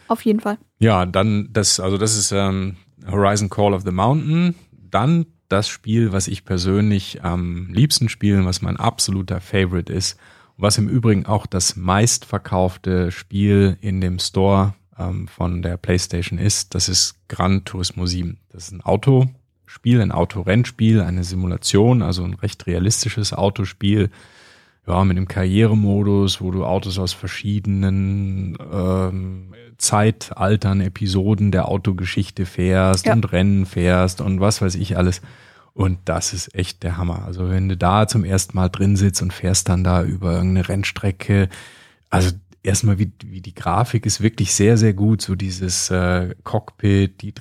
Auf jeden Fall. Ja, dann das, also das ist ähm, Horizon Call of the Mountain. Dann das Spiel, was ich persönlich am liebsten spiele, was mein absoluter Favorite ist, was im Übrigen auch das meistverkaufte Spiel in dem Store ähm, von der PlayStation ist, das ist Gran Turismo 7. Das ist ein Autospiel, ein Autorennspiel, eine Simulation, also ein recht realistisches Autospiel ja, mit dem Karrieremodus, wo du Autos aus verschiedenen ähm, Zeitaltern, Episoden der Autogeschichte fährst Ja. und Rennen fährst und was weiß ich alles. Und das ist echt der Hammer. Also wenn du da zum ersten Mal drin sitzt und fährst dann da über irgendeine Rennstrecke, also erstmal, wie, wie die Grafik ist wirklich sehr, sehr gut. So dieses äh, Cockpit, die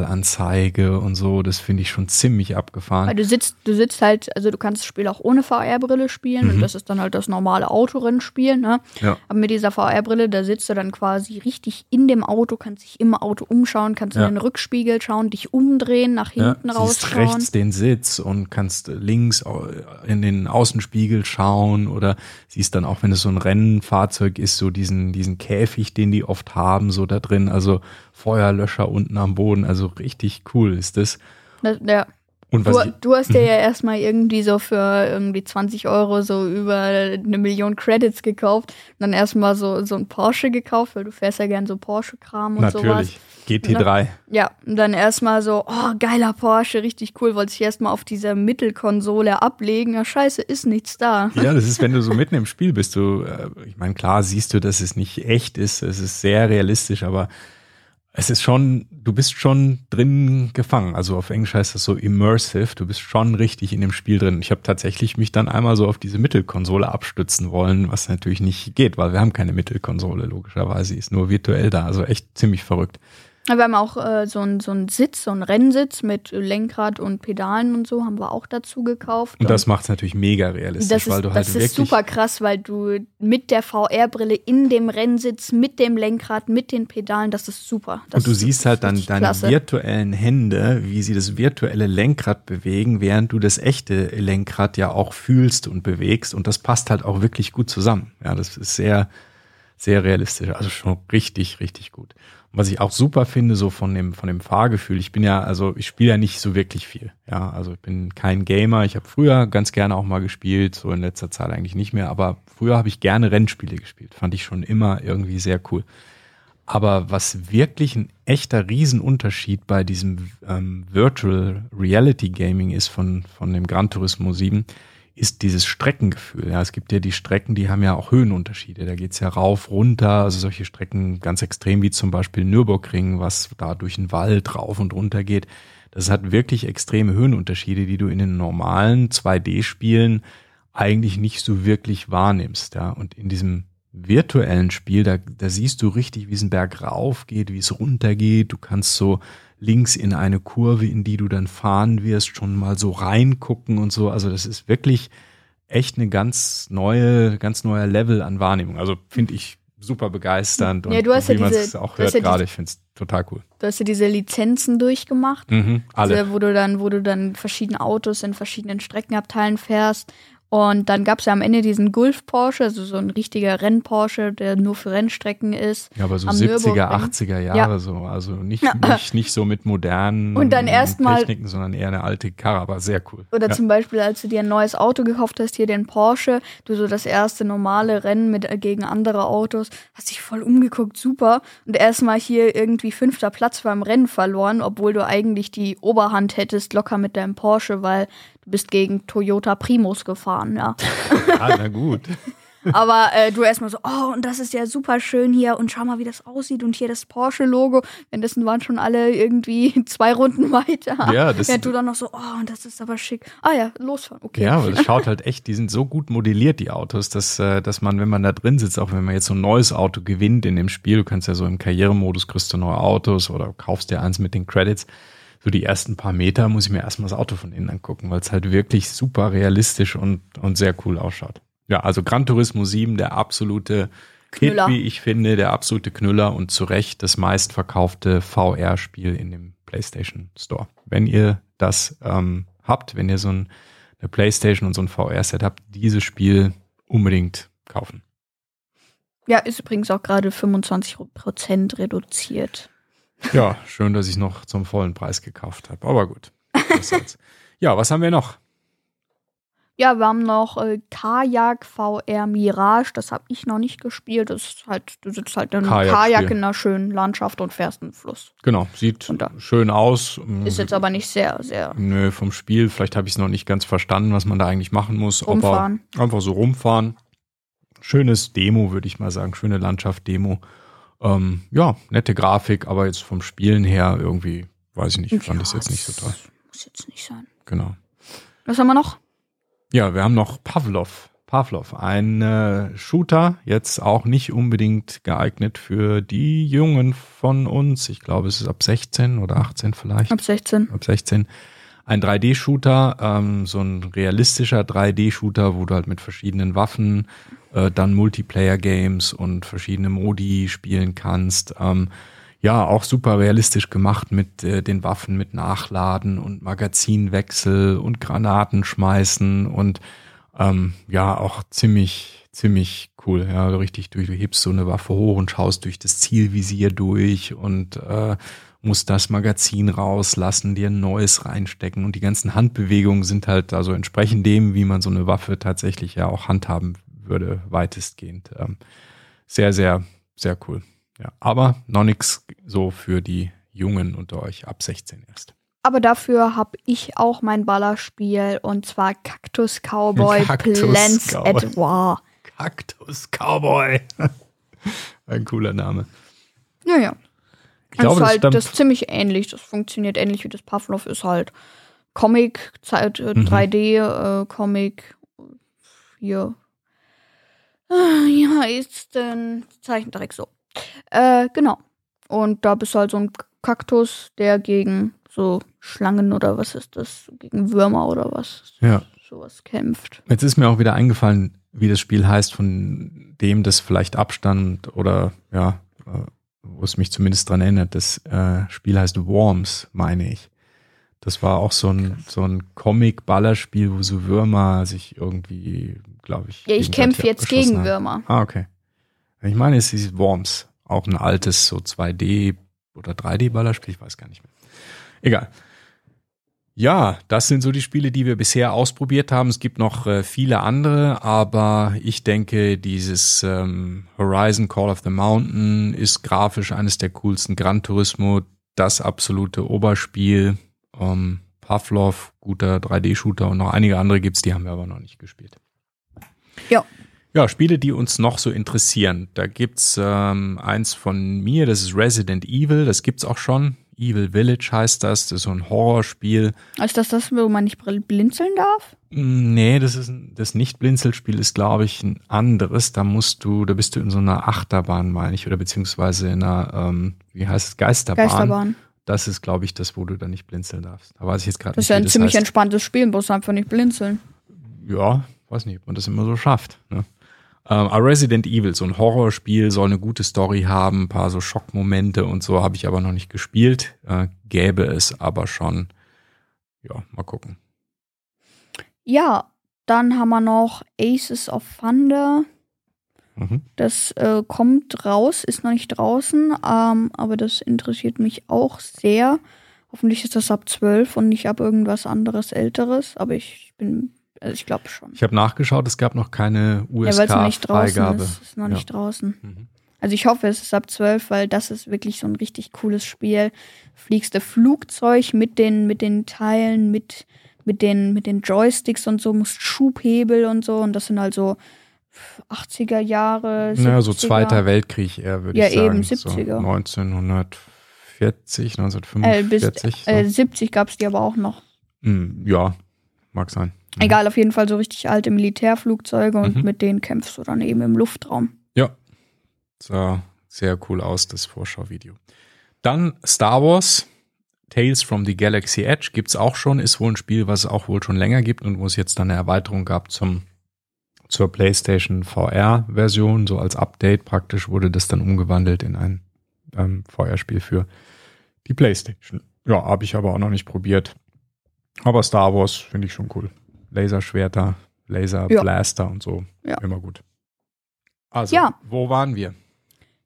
Drehzahlanzeige und so, das finde ich schon ziemlich abgefahren. Weil du sitzt, du sitzt halt, also du kannst das Spiel auch ohne VR-Brille spielen Mhm. und das ist dann halt das normale Autorennspiel, ne? Ja. Aber mit dieser VR-Brille, da sitzt du dann quasi richtig in dem Auto, kannst dich im Auto umschauen, kannst Ja. in den Rückspiegel schauen, dich umdrehen, nach hinten ja, rausschauen. rechts den Sitz und kannst links in den Außenspiegel schauen oder siehst dann auch, wenn es so ein Rennfahrzeug ist, so diesen, diesen Käfig, den die oft haben, so da drin, also Feuerlöscher unten am Boden, also richtig cool ist das. Ja. Du, Mhm. du hast dir ja erstmal irgendwie so für irgendwie 20 Euro so über eine Million Credits gekauft und dann erstmal so, so ein Porsche gekauft, weil du fährst ja gern so Porsche-Kram und sowas. natürlich, GT3. Ja, und dann erstmal so, oh, geiler Porsche, richtig cool, wollte ich erstmal auf dieser Mittelkonsole ablegen. Ja, scheiße, ist nichts da. Ja, das ist, wenn du so mitten im Spiel bist, du, äh, ich meine, klar siehst du, dass es nicht echt ist, es ist sehr realistisch, aber es ist schon, du bist schon drin gefangen. Also auf Englisch heißt das so immersive, du bist schon richtig in dem Spiel drin. Ich habe tatsächlich mich dann einmal so auf diese Mittelkonsole abstützen wollen, was natürlich nicht geht, weil wir haben keine Mittelkonsole, logischerweise, ist nur virtuell da, also echt ziemlich verrückt. Wir haben auch äh, so einen so einen Sitz, so einen Rennsitz mit Lenkrad und Pedalen und so, haben wir auch dazu gekauft. Und das macht es natürlich mega realistisch, das ist, weil du halt das wirklich ist super krass, weil du mit der VR-Brille in dem Rennsitz, mit dem Lenkrad, mit den Pedalen, das ist super. Das und du ist siehst halt dann deine klasse. virtuellen Hände, wie sie das virtuelle Lenkrad bewegen, während du das echte Lenkrad ja auch fühlst und bewegst. Und das passt halt auch wirklich gut zusammen. Ja, das ist sehr, sehr realistisch. Also schon richtig, richtig gut. Was ich auch super finde, so von dem, von dem Fahrgefühl, ich bin ja, also ich spiele ja nicht so wirklich viel. Ja, also ich bin kein Gamer. Ich habe früher ganz gerne auch mal gespielt, so in letzter Zeit eigentlich nicht mehr, aber früher habe ich gerne Rennspiele gespielt. Fand ich schon immer irgendwie sehr cool. Aber was wirklich ein echter Riesenunterschied bei diesem ähm, Virtual Reality Gaming ist von, von dem Gran Turismo 7, ist dieses Streckengefühl. Ja, es gibt ja die Strecken, die haben ja auch Höhenunterschiede. Da geht's ja rauf, runter, also solche Strecken ganz extrem wie zum Beispiel Nürburgring, was da durch den Wald rauf und runter geht. Das hat wirklich extreme Höhenunterschiede, die du in den normalen 2D-Spielen eigentlich nicht so wirklich wahrnimmst. Ja, und in diesem virtuellen Spiel, da, da siehst du richtig, wie es einen Berg rauf geht, wie es runter geht. Du kannst so links in eine Kurve, in die du dann fahren wirst, schon mal so reingucken und so. Also das ist wirklich echt eine ganz neue, ganz neuer Level an Wahrnehmung. Also finde ich super begeisternd Ja, du hast wie ja man diese- es auch hört ja gerade, ich finde es total cool. Du hast ja diese Lizenzen durchgemacht. Mhm, alle. Also, wo du dann, wo du dann verschiedene Autos in verschiedenen Streckenabteilen fährst. Und dann gab es ja am Ende diesen Gulf Porsche, also so ein richtiger Renn-Porsche, der nur für Rennstrecken ist. Ja, aber so am 70er, Nürburgring. 80er Jahre Ja. so. Also nicht, nicht, nicht so mit modernen Und dann erst mal- Techniken, sondern eher eine alte Karre, aber sehr cool. Oder ja. zum Beispiel, als du dir ein neues Auto gekauft hast, hier den Porsche, du so das erste normale Rennen mit äh, gegen andere Autos, hast dich voll umgeguckt, super. Und erstmal hier irgendwie fünfter Platz beim Rennen verloren, obwohl du eigentlich die Oberhand hättest, locker mit deinem Porsche, weil bist gegen Toyota Primus gefahren, ja. Ah, na gut. Aber äh, du erstmal so, oh, und das ist ja super schön hier und schau mal, wie das aussieht und hier das Porsche-Logo. Währenddessen waren schon alle irgendwie zwei Runden weiter. Ja, das- Während du dann noch so, oh, und das ist aber schick. Ah ja, losfahren, okay. Ja, aber das schaut halt echt, die sind so gut modelliert, die Autos, dass, äh, dass man, wenn man da drin sitzt, auch wenn man jetzt so ein neues Auto gewinnt in dem Spiel, du kannst ja so im Karrieremodus kriegst du neue Autos oder kaufst dir eins mit den Credits. So die ersten paar Meter muss ich mir erstmal das Auto von innen angucken, weil es halt wirklich super realistisch und, und sehr cool ausschaut. Ja, also Gran Turismo 7, der absolute Knüller. Hit, wie ich finde, der absolute Knüller und zu Recht das meistverkaufte VR-Spiel in dem PlayStation Store. Wenn ihr das ähm, habt, wenn ihr so ein, eine PlayStation und so ein VR-Set habt, dieses Spiel unbedingt kaufen. Ja, ist übrigens auch gerade 25% reduziert. Ja, schön, dass ich noch zum vollen Preis gekauft habe. Aber gut. Ja, was haben wir noch? Ja, wir haben noch äh, Kajak VR Mirage, das habe ich noch nicht gespielt. Das ist halt, du sitzt halt in einem Kajakspiel. Kajak in einer schönen Landschaft und fährst einen Fluss. Genau, sieht schön aus. Ist jetzt aber nicht sehr, sehr. Nö, vom Spiel, vielleicht habe ich es noch nicht ganz verstanden, was man da eigentlich machen muss. Rumfahren. Aber einfach so rumfahren. Schönes Demo, würde ich mal sagen. Schöne Landschaft-Demo. Ähm, ja, nette Grafik, aber jetzt vom Spielen her irgendwie, weiß ich nicht, fand ich es jetzt nicht so toll. Muss jetzt nicht sein. Genau. Was haben wir noch? Ja, wir haben noch Pavlov. Pavlov, ein äh, Shooter, jetzt auch nicht unbedingt geeignet für die Jungen von uns. Ich glaube, es ist ab 16 oder 18 vielleicht. Ab 16. Ab 16. Ein 3D-Shooter, ähm, so ein realistischer 3D-Shooter, wo du halt mit verschiedenen Waffen äh, dann Multiplayer-Games und verschiedene Modi spielen kannst. Ähm, ja, auch super realistisch gemacht mit äh, den Waffen, mit Nachladen und Magazinwechsel und Granaten schmeißen und ähm, ja, auch ziemlich, ziemlich cool. Ja, richtig durch. Du hebst so eine Waffe hoch und schaust durch das Zielvisier durch und äh, musst das Magazin rauslassen, dir ein neues reinstecken und die ganzen Handbewegungen sind halt also entsprechend dem, wie man so eine Waffe tatsächlich ja auch handhaben würde, weitestgehend. Ähm, sehr, sehr, sehr cool. Ja, aber noch nichts so für die Jungen unter euch ab 16 erst. Aber dafür habe ich auch mein Ballerspiel und zwar Cactus Cowboy Cactus Plants Cowboy. at War. Cactus Cowboy. Ein cooler Name. Ja, ja. Ich Das glaube, ist das halt stammt. das ist ziemlich ähnlich. Das funktioniert ähnlich wie das Pavlov. Ist halt Comic, Zeit, äh, Mhm. 3D, äh, Comic. Hier. Ah, Ja, ist ein Zeichentrick so. Äh, genau. Und da bist du halt so ein Kaktus, der gegen so Schlangen oder was ist das? Gegen Würmer oder was? Ja. Sowas kämpft. Jetzt ist mir auch wieder eingefallen, wie das Spiel heißt, von dem das vielleicht abstand oder ja, äh, wo es mich zumindest dran erinnert. Das äh, Spiel heißt Worms, meine ich. Das war auch so ein, so ein Comic-Ballerspiel, wo so Würmer sich irgendwie, glaube ich. Ja, ich kämpfe jetzt gegen haben. Würmer. Ah, okay. Ich meine, es ist Worms. Auch ein altes so 2D oder 3D-Ballerspiel, ich weiß gar nicht mehr. Egal. Ja, das sind so die Spiele, die wir bisher ausprobiert haben. Es gibt noch äh, viele andere, aber ich denke, dieses ähm, Horizon Call of the Mountain ist grafisch eines der coolsten. Gran Turismo, das absolute Oberspiel. Ähm, Pavlov, guter 3D-Shooter und noch einige andere gibt's, die haben wir aber noch nicht gespielt. Ja. Ja, Spiele, die uns noch so interessieren. Da gibt's ähm, eins von mir, das ist Resident Evil, das gibt's auch schon. Evil Village heißt das, das ist so ein Horrorspiel. Ist das das, wo man nicht blinzeln darf? Mm, Nee, das ist das Nicht-Blinzelspiel ist, glaube ich, ein anderes. Da musst du, da bist du in so einer Achterbahn, meine ich, oder beziehungsweise in einer, ähm, wie heißt es, Geisterbahn. Geisterbahn. Das ist, glaube ich, das, wo du dann nicht blinzeln darfst. Da weiß ich jetzt gerade Das nicht, ist ja ein das ziemlich heißt. entspanntes Spiel, bloß einfach nicht blinzeln. ja, weiß nicht, ob man das immer so schafft. Ne? Ähm, Resident Evil, so ein Horrorspiel, soll eine gute Story haben, ein paar so Schockmomente und so, habe ich aber noch nicht gespielt. Äh, gäbe es aber schon. Ja, mal gucken. Ja, dann haben wir noch Aces of Thunder. Mhm. Das äh, kommt raus, ist noch nicht draußen, ähm, aber das interessiert mich auch sehr. Hoffentlich ist das ab 12 und nicht ab irgendwas anderes Älteres, aber ich bin, also ich glaube schon. Ich habe nachgeschaut, es gab noch keine Ja, weil es noch nicht draußen USK-Freigabe. ist. Ist noch Ja. nicht draußen. Mhm. Also ich hoffe, es ist ab 12, weil das ist wirklich so ein richtig cooles Spiel. Fliegst du Flugzeug mit den, mit den Teilen, mit, mit, den, mit den Joysticks und so, musst Schubhebel und so. Und das sind also 80er Jahre. 70er. Naja, so Zweiter Weltkrieg eher, würde Ja, ich sagen. eben, So 70er. 1940, Äh, 1945. bis so. äh, 70 gab es die aber auch noch. Hm, ja, mag sein. Mhm. Egal, auf jeden Fall so richtig alte Militärflugzeuge und Mhm. mit denen kämpfst du dann eben im Luftraum. Ja, sah sehr cool aus, das Vorschauvideo. Dann Star Wars, Tales from the Galaxy Edge gibt's auch schon, ist wohl ein Spiel, was es auch wohl schon länger gibt und wo es jetzt dann eine Erweiterung gab zum, zur PlayStation VR-Version. So als Update praktisch wurde das dann umgewandelt in ein ähm, VR-Spiel für die PlayStation. Ja, habe ich aber auch noch nicht probiert. Aber Star Wars finde ich schon cool. Laserschwerter, Laserblaster und so. Ja. Immer gut. Also, Ja. wo waren wir?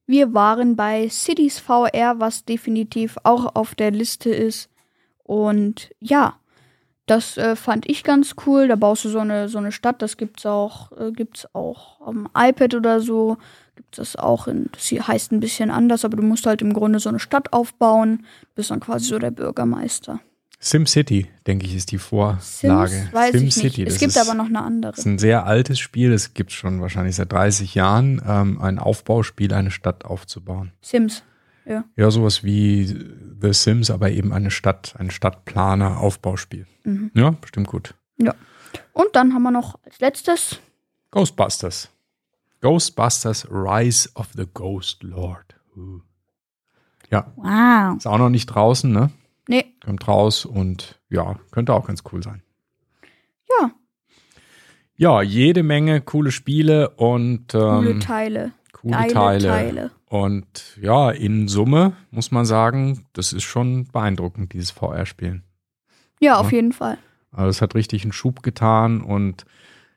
Wir waren bei Cities VR, was definitiv auch auf der Liste ist. Und ja, das äh, fand ich ganz cool. Da baust du so eine, so eine Stadt. Das gibt's auch, äh, gibt's auch am iPad oder so. Gibt es auch in, das hier heißt ein bisschen anders, aber du musst halt im Grunde so eine Stadt aufbauen. Bist dann quasi so der Bürgermeister. SimCity, denke ich, ist die Vorlage. Weiß ich nicht. SimCity, Es das gibt ist, aber noch eine andere. Das ist ein sehr altes Spiel, das gibt schon wahrscheinlich seit 30 Jahren, ähm, ein Aufbauspiel, eine Stadt aufzubauen. Sims. Ja, sowas wie The Sims, aber eben eine Stadt, ein Stadtplaner-Aufbauspiel. Mhm. Ja, bestimmt gut. Und dann haben wir noch als letztes Ghostbusters. Ghostbusters Rise of the Ghost Lord. Uh. Ja, Wow. ist auch noch nicht draußen, ne? Nee, Kommt raus und ja, könnte auch ganz cool sein. ja, Ja, jede Menge coole Spiele und coole ähm, Teile. coole Geile Teile. Teile. Und ja, in Summe muss man sagen, das ist schon beeindruckend, dieses VR-Spielen. Ja, auf Ja. jeden Fall. Also es hat richtig einen Schub getan und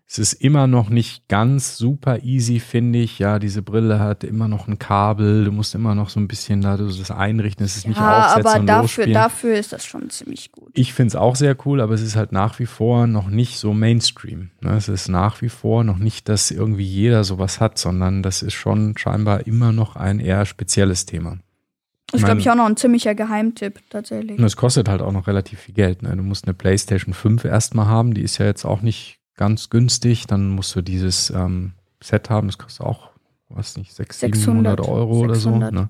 es ist immer noch nicht ganz super easy, finde ich. Ja, diese Brille hat immer noch ein Kabel, du musst immer noch so ein bisschen da das einrichten, es ist nicht Ja, aufsetzen aber und dafür, losspielen. dafür ist das schon ziemlich gut. Ich finde es auch sehr cool, aber es ist halt nach wie vor noch nicht so Mainstream. Ne? Es ist nach wie vor noch nicht, dass irgendwie jeder sowas hat, sondern das ist schon scheinbar immer noch ein eher spezielles Thema. Das ist, glaube ich, auch noch ein ziemlicher Geheimtipp, tatsächlich. Und es kostet halt auch noch relativ viel Geld. Ne? Du musst eine PlayStation 5 erstmal haben, die ist ja jetzt auch nicht ganz günstig. Dann musst du dieses ähm, Set haben, das kostet auch, weiß nicht, 600, 700 600, Euro oder so. 600. Ne?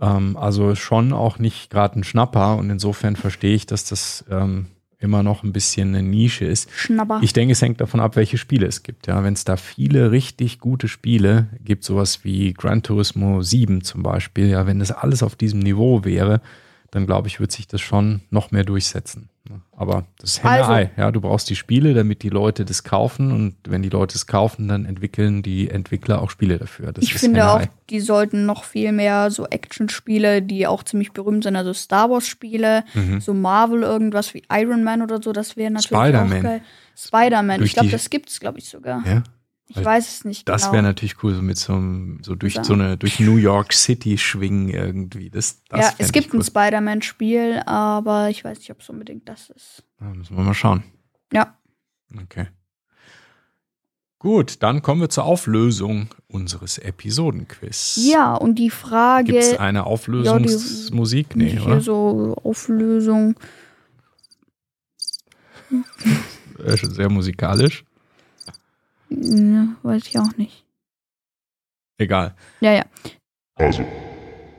Ähm, also schon auch nicht gerade ein Schnapper und insofern verstehe ich, dass das ähm, immer noch ein bisschen eine Nische ist. Schnapper. Ich denke, es hängt davon ab, welche Spiele es gibt. Ja, wenn es da viele richtig gute Spiele gibt, sowas wie Gran Turismo 7 zum Beispiel, ja, wenn das alles auf diesem Niveau wäre, dann glaube ich, wird sich das schon noch mehr durchsetzen. Aber das ist Also- Henne-Ei. Ja, du brauchst die Spiele, damit die Leute das kaufen und wenn die Leute es kaufen, dann entwickeln die Entwickler auch Spiele dafür. Das ich finde auch, Henne-Ei. die sollten noch viel mehr so Action-Spiele, die auch ziemlich berühmt sind, also Star Wars-Spiele, Mhm. so Marvel, irgendwas wie Iron Man oder so, das wäre natürlich Spider-Man. auch geil. Spider-Man, ich glaube, das gibt's, glaube ich, sogar. Ja? Ich weiß es nicht Das genau. wäre natürlich cool, so mit so einem, so durch Ja. so eine, durch New York City schwingen irgendwie. Das, das ja, es gibt cool. ein Spider-Man-Spiel, aber ich weiß nicht, ob es unbedingt das ist. Da müssen wir mal schauen. Ja. Okay. Gut, dann kommen wir zur Auflösung unseres Episodenquiz. Ja, und die Frage, Gibt es eine Auflösungsmusik? nee, hier oder? so Auflösung. Äh, schon sehr musikalisch. Ja, weiß ich auch nicht. Egal. Ja, ja. Also,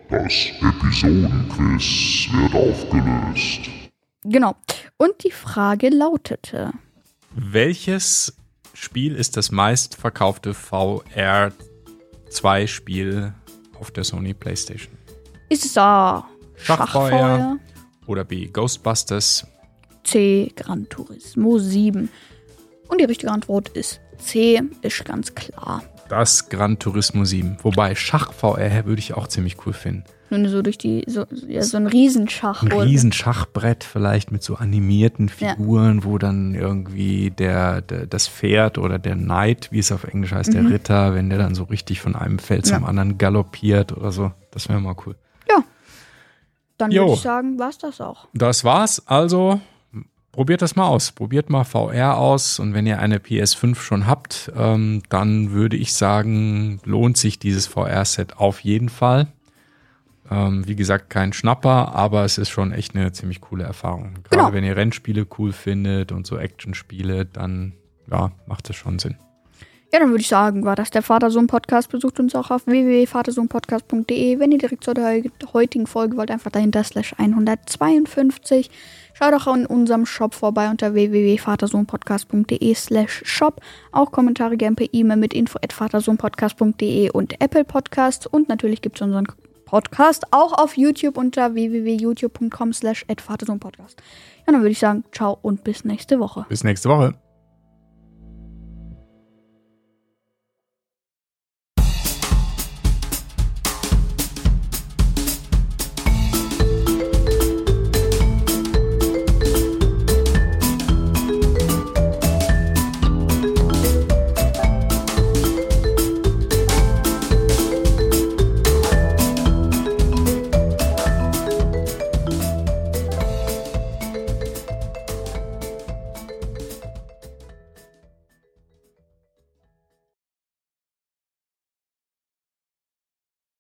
das Episodenquiz wird aufgelöst. Genau. Und die Frage lautete: Welches Spiel ist das meistverkaufte VR 2 Spiel auf der Sony PlayStation? Ist es A. Schachfeuer. Schachfeuer? Oder B. Ghostbusters? C. Gran Turismo 7. Und die richtige Antwort ist C. Ist ganz klar. Das Gran Turismo 7. Wobei Schach VR würde ich auch ziemlich cool finden. Wenn du so durch die, so, ja, so ein Riesenschach. Ein wo- riesen Schachbrett vielleicht mit so animierten Ja. Figuren, wo dann irgendwie der, der das Pferd oder der Knight, wie es auf Englisch heißt, der Ritter, wenn der dann so richtig von einem Feld zum Mhm. Ja. anderen galoppiert oder so. Das wäre mal cool. Dann Jo. würde ich sagen, war's das auch. Das war's. Also probiert das mal aus. Probiert mal VR aus. Und wenn ihr eine PS5 schon habt, ähm, dann würde ich sagen, lohnt sich dieses VR-Set auf jeden Fall. Ähm, wie gesagt, kein Schnapper, aber es ist schon echt eine ziemlich coole Erfahrung. Gerade Genau. wenn ihr Rennspiele cool findet und so Actionspiele, dann ja, macht das schon Sinn. Ja, dann würde ich sagen, war das der Vater-Sohn-Podcast. Besucht uns auch auf www.vatersohnpodcast.de. Wenn ihr direkt zur heu- heutigen Folge wollt, einfach dahinter slash 152. Schaut auch in unserem Shop vorbei unter www.vatersohnpodcast.de slash shop. Auch Kommentare gerne per E-Mail mit info at vatersohnpodcast.de und Apple Podcast. Und natürlich gibt es unseren Podcast auch auf YouTube unter www.youtube.com slash vatersohnpodcast. Ja, dann würde ich sagen, ciao und bis nächste Woche. Bis nächste Woche.